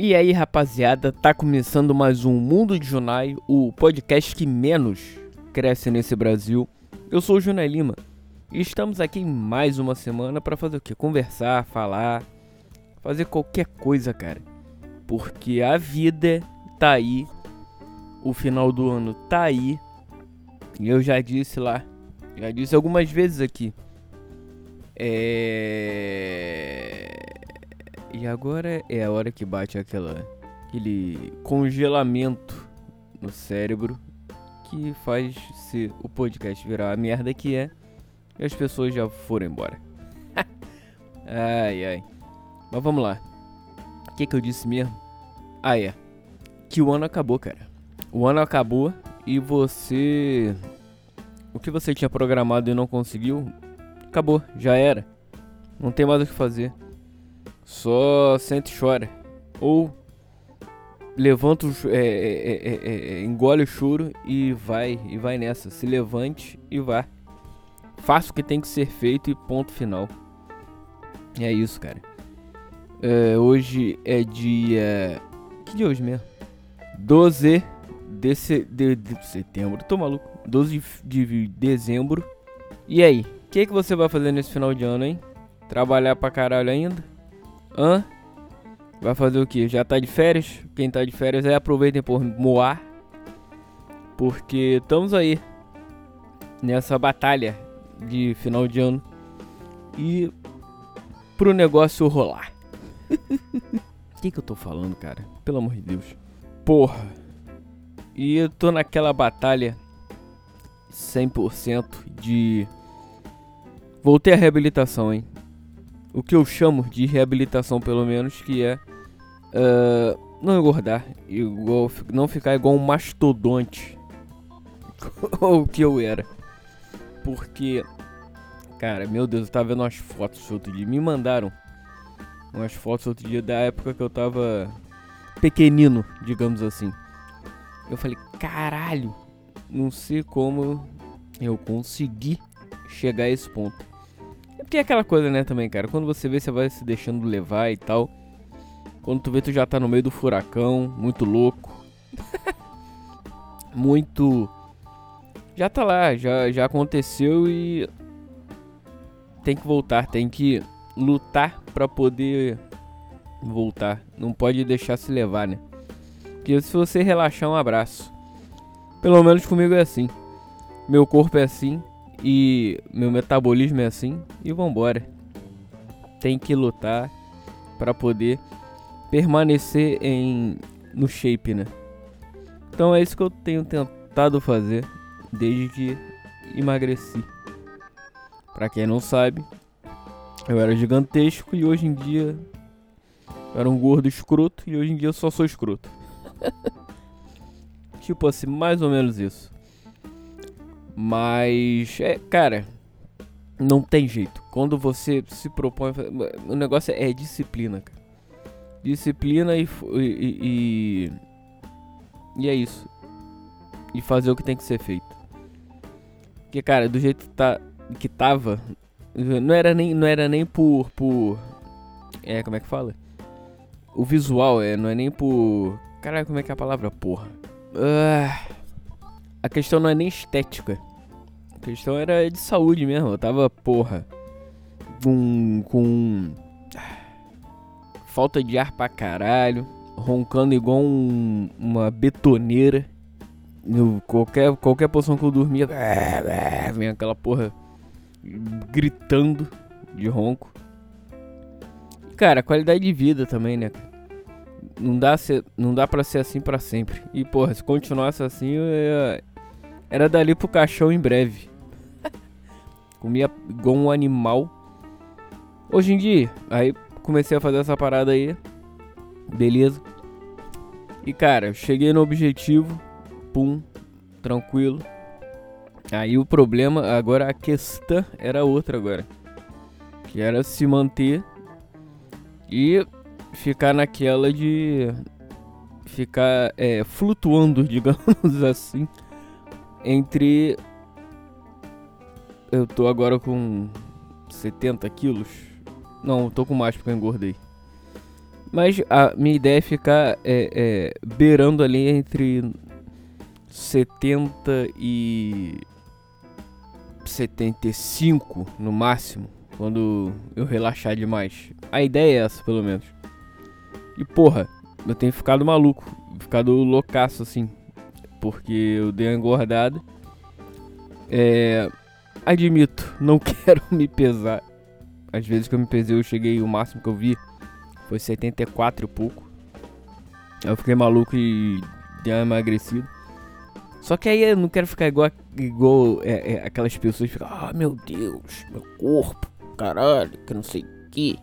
E aí, rapaziada, tá começando mais um Mundo de Junai, o podcast que menos cresce nesse Brasil. Eu sou o Junai Lima e estamos aqui mais uma semana para fazer o quê? Conversar, falar, fazer qualquer coisa, cara. Porque a vida tá aí, o final do ano tá aí. E eu já disse lá, já disse algumas vezes aqui. É e agora é a hora que bate aquela aquele congelamento no cérebro que faz se o podcast virar a merda que é e as pessoas já foram embora. ai ai. Mas vamos lá. O que, que eu disse mesmo? Ah é. Que o ano acabou, cara. O ano acabou e você. O que você tinha programado e não conseguiu, acabou, já era. Não tem mais o que fazer. Só sente e chora. Ou levanta o, é, é, é, engole o choro e vai e vai nessa. Se levante e vá. Faça o que tem que ser feito e ponto final. É isso, cara. hoje é dia. Que dia é hoje mesmo? 12 de, se... de, de setembro. Tô maluco. 12 de dezembro. E aí? O que, que você vai fazer nesse final de ano, hein? Trabalhar pra caralho ainda? Hã? Vai fazer o que? Já tá de férias? Quem tá de férias aí aproveitem por moar. Porque estamos aí nessa batalha de final de ano e pro negócio rolar. O que, que eu tô falando, cara? Pelo amor de Deus. Porra. E eu tô naquela batalha 100% de. Voltei à reabilitação, hein? O que eu chamo de reabilitação, pelo menos, que é uh, não engordar, igual, não ficar igual um mastodonte, o que eu era. Porque, cara, meu Deus, eu tava vendo umas fotos outro dia, me mandaram umas fotos outro dia da época que eu tava pequenino, digamos assim. Eu falei, caralho, não sei como eu consegui chegar a esse ponto. Porque é aquela coisa, né, também, cara. Quando você vê, você vai se deixando levar e tal. Quando tu vê, tu já tá no meio do furacão, muito louco. muito. Já tá lá, já, já aconteceu e. Tem que voltar, tem que lutar para poder voltar. Não pode deixar se levar, né? Porque se você relaxar, um abraço. Pelo menos comigo é assim. Meu corpo é assim, e meu metabolismo é assim e vambora. Tem que lutar para poder permanecer em no shape, né? Então é isso que eu tenho tentado fazer desde que emagreci. Para quem não sabe, eu era gigantesco e hoje em dia eu era um gordo escroto e hoje em dia eu só sou escroto. tipo assim, mais ou menos isso. Mas, é, cara, não tem jeito. Quando você se propõe. O negócio é disciplina, cara. Disciplina e. E, e, e é isso. E fazer o que tem que ser feito. Porque, cara, do jeito que, tá, que tava. Não era nem, não era nem por, por. É, como é que fala? O visual, é, não é nem por. Caralho, como é que é a palavra? Porra. Uh, a questão não é nem estética. Questão era de saúde mesmo. Eu tava, porra, com. com. Falta de ar pra caralho. Roncando igual um, uma betoneira. Eu, qualquer, qualquer posição que eu dormia. Vem aquela porra gritando de ronco. Cara, qualidade de vida também, né? Não dá, ser, não dá pra ser assim para sempre. E, porra, se continuasse assim, eu era dali pro caixão em breve. Comia igual um animal. Hoje em dia, aí comecei a fazer essa parada aí. Beleza. E cara, cheguei no objetivo. Pum, tranquilo. Aí o problema, agora a questão era outra agora. Que era se manter e ficar naquela de ficar é, flutuando, digamos assim, entre. Eu tô agora com 70 quilos. Não, tô com mais porque eu engordei. Mas a minha ideia é ficar é, é, beirando ali entre 70 e 75 no máximo, quando eu relaxar demais. A ideia é essa, pelo menos. E porra, eu tenho ficado maluco, ficado loucaço assim, porque eu dei uma engordada. É, admito, não quero me pesar. Às vezes que eu me pesei, eu cheguei, o máximo que eu vi foi 74 e pouco. Eu fiquei maluco e dei uma emagrecida. Só que aí eu não quero ficar igual, igual é, é, aquelas pessoas que ficam, ah meu Deus, meu corpo, caralho, que não sei o que.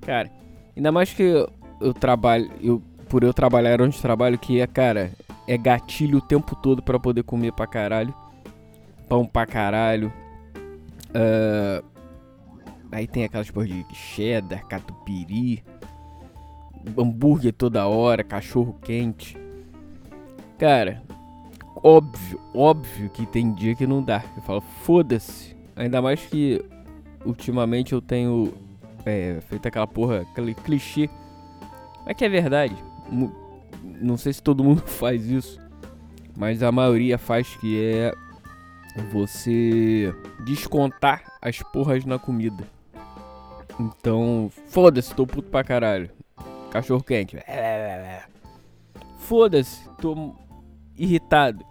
Cara, ainda mais que eu, eu trabalho, eu, por eu trabalhar onde trabalho, que é, cara, é gatilho o tempo todo para poder comer pra caralho. Pão pra caralho. Uh, aí tem aquelas porra de cheddar, catupiry. Hambúrguer toda hora, cachorro quente. Cara, óbvio, óbvio que tem dia que não dá. Eu falo, foda-se. Ainda mais que ultimamente eu tenho é, feito aquela porra, aquele clichê. É que é verdade. Não sei se todo mundo faz isso. Mas a maioria faz que é você descontar as porras na comida. Então, foda-se, tô puto pra caralho. Cachorro quente. Foda-se, tô irritado.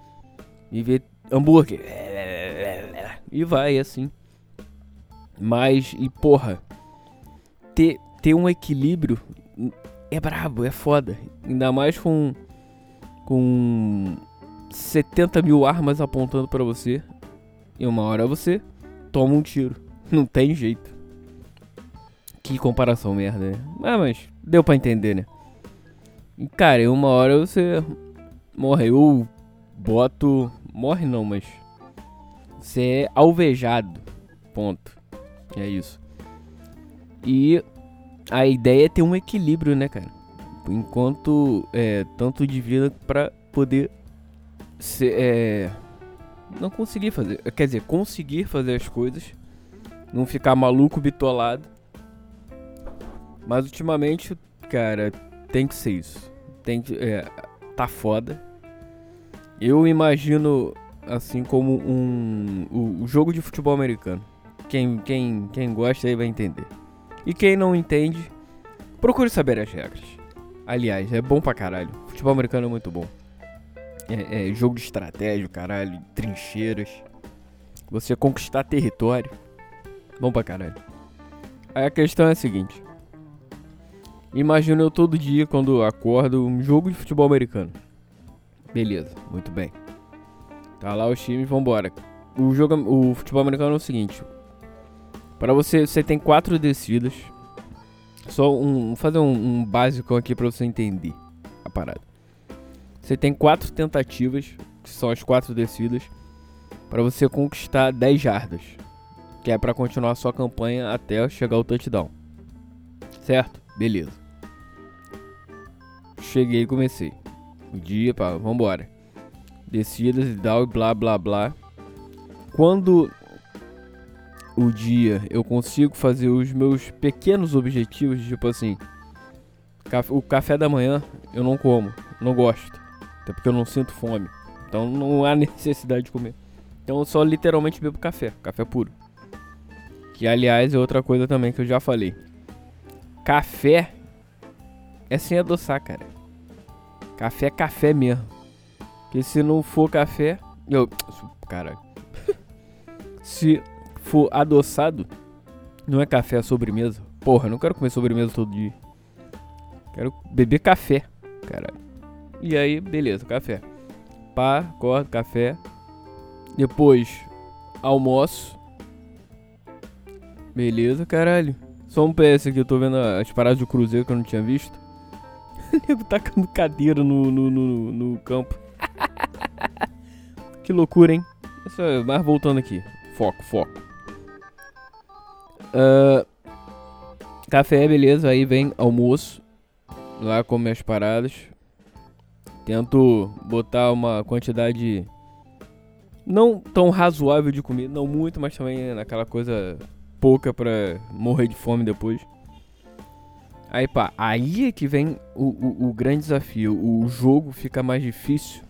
E ver hambúrguer. E vai assim. Mas, e porra, ter, ter um equilíbrio é brabo, é foda. Ainda mais com, com 70 mil armas apontando para você. E uma hora você toma um tiro. Não tem jeito. Que comparação merda, né? Ah, mas deu pra entender, né? E, cara, uma hora você morre. Eu boto. Morre não, mas. Você é alvejado. Ponto. É isso. E a ideia é ter um equilíbrio, né, cara? Enquanto. É, tanto de vida pra poder. Ser, é, não conseguir fazer. Quer dizer, conseguir fazer as coisas. Não ficar maluco, bitolado. Mas ultimamente, cara, tem que ser isso. Tem que. É, tá foda. Eu imagino assim como um. O, o jogo de futebol americano. Quem, quem, quem gosta aí vai entender. E quem não entende, procure saber as regras. Aliás, é bom pra caralho. Futebol americano é muito bom. É, é, jogo de estratégia, caralho, trincheiras. Você conquistar território. Bom pra caralho. Aí a questão é a seguinte. Imagina eu todo dia, quando acordo, um jogo de futebol americano. Beleza, muito bem. Tá lá os times, vambora. O, jogo, o futebol americano é o seguinte. Para você, você tem quatro descidas. Só um, vou fazer um, um básico aqui para você entender a parada. Você tem quatro tentativas, que são as quatro descidas, para você conquistar 10 jardas, que é para continuar a sua campanha até chegar ao touchdown. Certo? Beleza. Cheguei e comecei. O dia, pá, vambora. Descidas e tal, e blá blá blá. Quando o dia eu consigo fazer os meus pequenos objetivos, tipo assim, o café da manhã eu não como, não gosto. Até porque eu não sinto fome. Então não há necessidade de comer. Então eu só literalmente bebo café, café puro. Que aliás é outra coisa também que eu já falei. Café é sem adoçar, cara. Café é café mesmo. Porque se não for café. Eu. Caralho. se for adoçado, não é café, é sobremesa. Porra, não quero comer sobremesa todo dia. Quero beber café, caralho. E aí, beleza, café. Pá, acordo, café. Depois, almoço. Beleza, caralho. Só um PS aqui, eu tô vendo as paradas do Cruzeiro que eu não tinha visto. o nego tacando cadeira no, no, no, no campo. que loucura, hein? Mas voltando aqui. Foco, foco. Uh, café, beleza. Aí vem almoço. Lá come as paradas. Tento botar uma quantidade não tão razoável de comida, não muito, mas também naquela coisa pouca pra morrer de fome depois. Aí pá, aí é que vem o, o, o grande desafio. O jogo fica mais difícil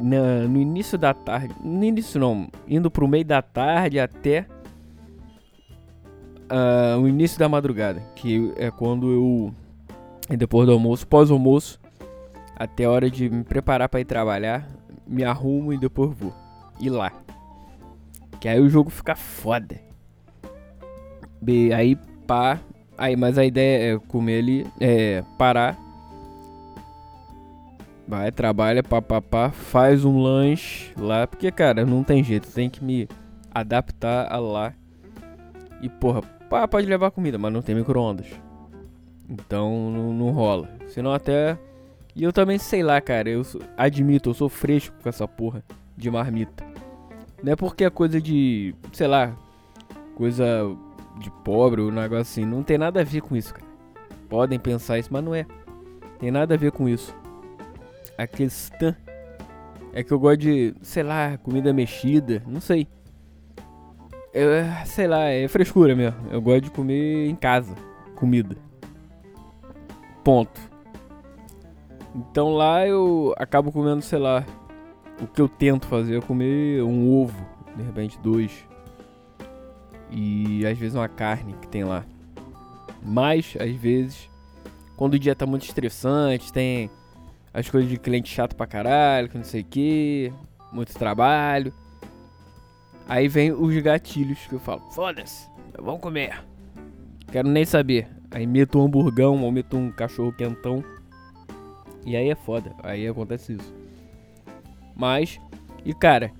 na, no início da tarde. No início não, indo pro meio da tarde até uh, o início da madrugada. Que é quando eu. Depois do almoço, pós-almoço, até a hora de me preparar para ir trabalhar, me arrumo e depois vou. Ir lá. Que aí o jogo fica foda. E aí pá. Aí, mas a ideia é comer ali, é parar. Vai, trabalha, papapá, faz um lanche lá. Porque, cara, não tem jeito, tem que me adaptar a lá. E, porra, pá, pode levar comida, mas não tem micro-ondas. Então não, não rola. Senão até. E eu também sei lá, cara. Eu admito, eu sou fresco com essa porra de marmita. Não é porque é coisa de. sei lá. Coisa de pobre ou um negócio assim. Não tem nada a ver com isso, cara. Podem pensar isso, mas não é. Tem nada a ver com isso. A questão é que eu gosto de, sei lá, comida mexida. Não sei. Sei lá, é frescura mesmo. Eu gosto de comer em casa. Comida. Ponto. Então lá eu acabo comendo, sei lá. O que eu tento fazer é comer um ovo. De repente dois e às vezes uma carne que tem lá. Mas, às vezes, quando o dia tá muito estressante, tem as coisas de cliente chato pra caralho, que não sei o que, muito trabalho. Aí vem os gatilhos que eu falo, foda-se, vamos comer. Quero nem saber. Aí meto um hamburgão ou meto um cachorro quentão. E aí é foda, aí acontece isso. Mas, e cara,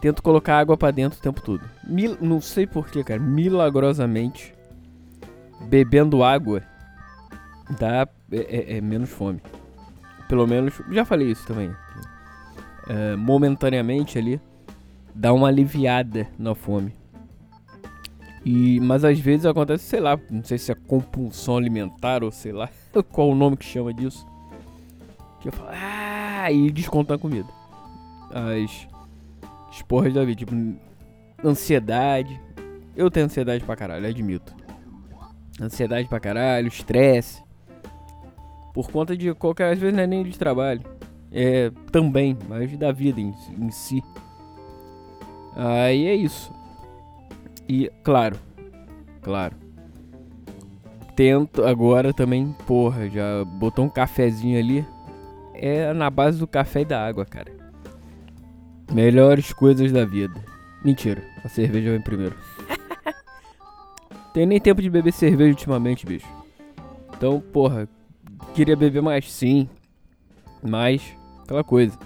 tento colocar água para dentro o tempo todo. Mil, não sei porquê, cara. Milagrosamente, bebendo água dá é, é, é, menos fome. Pelo menos, já falei isso também. É, momentaneamente ali, dá uma aliviada na fome. E, mas às vezes acontece, sei lá, não sei se é compulsão alimentar ou sei lá qual o nome que chama disso. Que eu falo, ah, e desconta a comida. As as porras da vida, tipo, ansiedade. Eu tenho ansiedade pra caralho, admito. Ansiedade pra caralho, estresse. Por conta de qualquer, às vezes não é nem de trabalho. É também, mas da vida em, em si. Aí é isso. E, claro, claro. Tento agora também, porra, já botou um cafezinho ali. É na base do café e da água, cara. Melhores coisas da vida. Mentira, a cerveja vem primeiro. Tem nem tempo de beber cerveja ultimamente, bicho. Então, porra, queria beber mais sim. Mas, aquela coisa.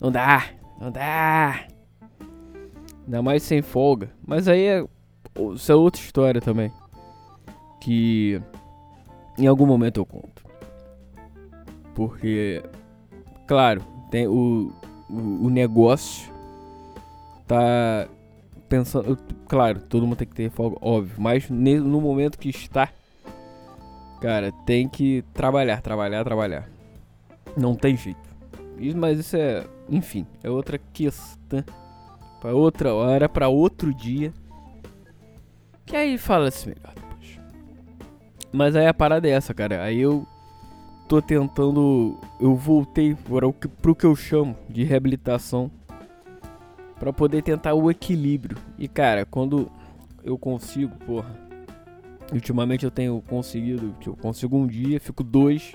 Não dá, não dá. Ainda mais sem folga. Mas aí é. Isso é outra história também. Que em algum momento eu conto. Porque, claro, tem o, o, negócio tá pensando. Claro, todo mundo tem que ter folga, óbvio. Mas no momento que está, cara, tem que trabalhar, trabalhar, trabalhar. Não tem jeito. Isso, mas isso é, enfim, é outra questão. Para outra hora, para outro dia. Que aí fala-se melhor depois. Mas aí a parada é essa, cara. Aí eu tô tentando. Eu voltei para o que, pro que eu chamo de reabilitação. para poder tentar o equilíbrio. E cara, quando eu consigo, porra. Ultimamente eu tenho conseguido. Eu consigo um dia, fico dois.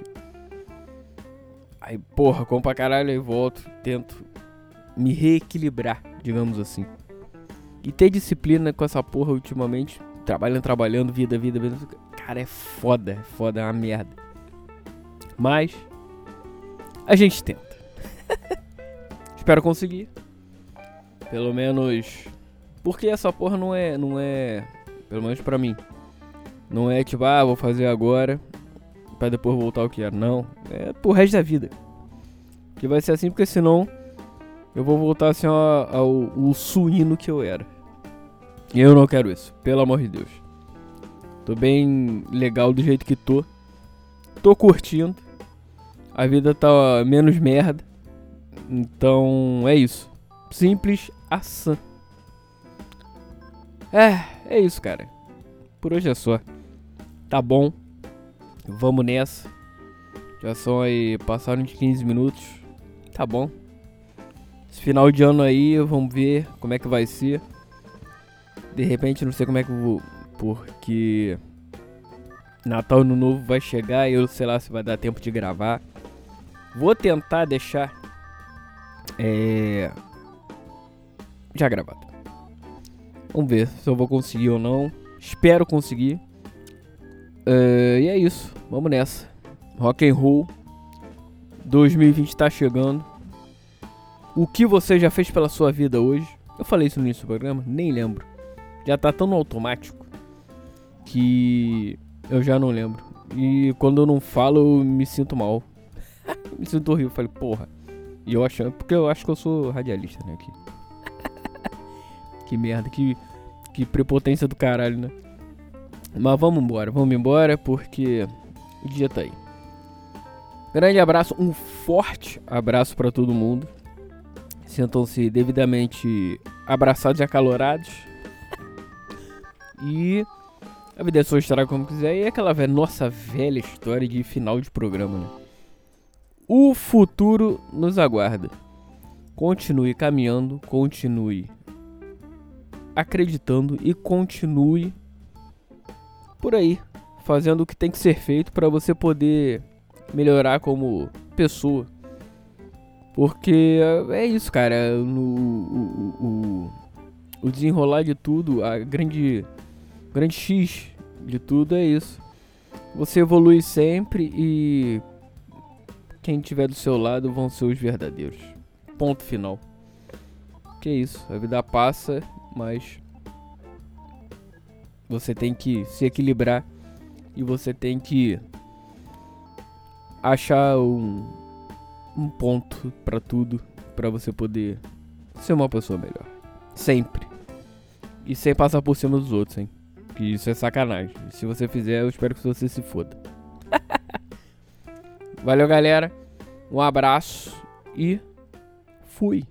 Aí, porra, como pra caralho, aí volto. Tento me reequilibrar, digamos assim. E ter disciplina com essa porra ultimamente. Trabalhando, trabalhando, vida, vida, vida. Cara, é foda, é foda, é uma merda. Mas a gente tenta. Espero conseguir. Pelo menos porque essa porra não é, não é, pelo menos para mim. Não é tipo, ah, vou fazer agora para depois voltar ao que era. Não, é pro resto da vida. Que vai ser assim porque senão eu vou voltar assim ao, ao, ao suíno que eu era. E eu não quero isso, pelo amor de Deus. Tô bem legal do jeito que tô. Tô curtindo. A vida tá menos merda. Então é isso. Simples ação. É, é isso, cara. Por hoje é só. Tá bom. Vamos nessa. Já são aí, passaram de 15 minutos. Tá bom. Esse final de ano aí, vamos ver como é que vai ser. De repente, não sei como é que eu vou. Porque. Natal Ano Novo vai chegar e eu sei lá se vai dar tempo de gravar. Vou tentar deixar. É. Já gravado. Vamos ver se eu vou conseguir ou não. Espero conseguir. Uh, e é isso. Vamos nessa. Rock and roll 2020 tá chegando. O que você já fez pela sua vida hoje? Eu falei isso no início do programa, nem lembro. Já tá tão automático que eu já não lembro. E quando eu não falo, eu me sinto mal. me sinto horrível. Falei, porra. E eu achando, porque eu acho que eu sou radialista, né? Que, que merda, que, que prepotência do caralho, né? Mas vamos embora, vamos embora porque o dia tá aí. Grande abraço, um forte abraço para todo mundo. Sintam-se devidamente abraçados e acalorados. E a vida é sua história como quiser. E aquela velha, nossa velha história de final de programa, né? O futuro nos aguarda. Continue caminhando, continue acreditando e continue por aí, fazendo o que tem que ser feito para você poder melhorar como pessoa. Porque é isso, cara. No, o, o, o desenrolar de tudo, a grande, grande X de tudo é isso. Você evolui sempre e quem tiver do seu lado vão ser os verdadeiros. Ponto final. Que é isso, a vida passa, mas você tem que se equilibrar e você tem que achar um, um ponto para tudo para você poder ser uma pessoa melhor. Sempre. E sem passar por cima dos outros, hein? Que isso é sacanagem. Se você fizer, eu espero que você se foda. Valeu, galera. Um abraço e fui.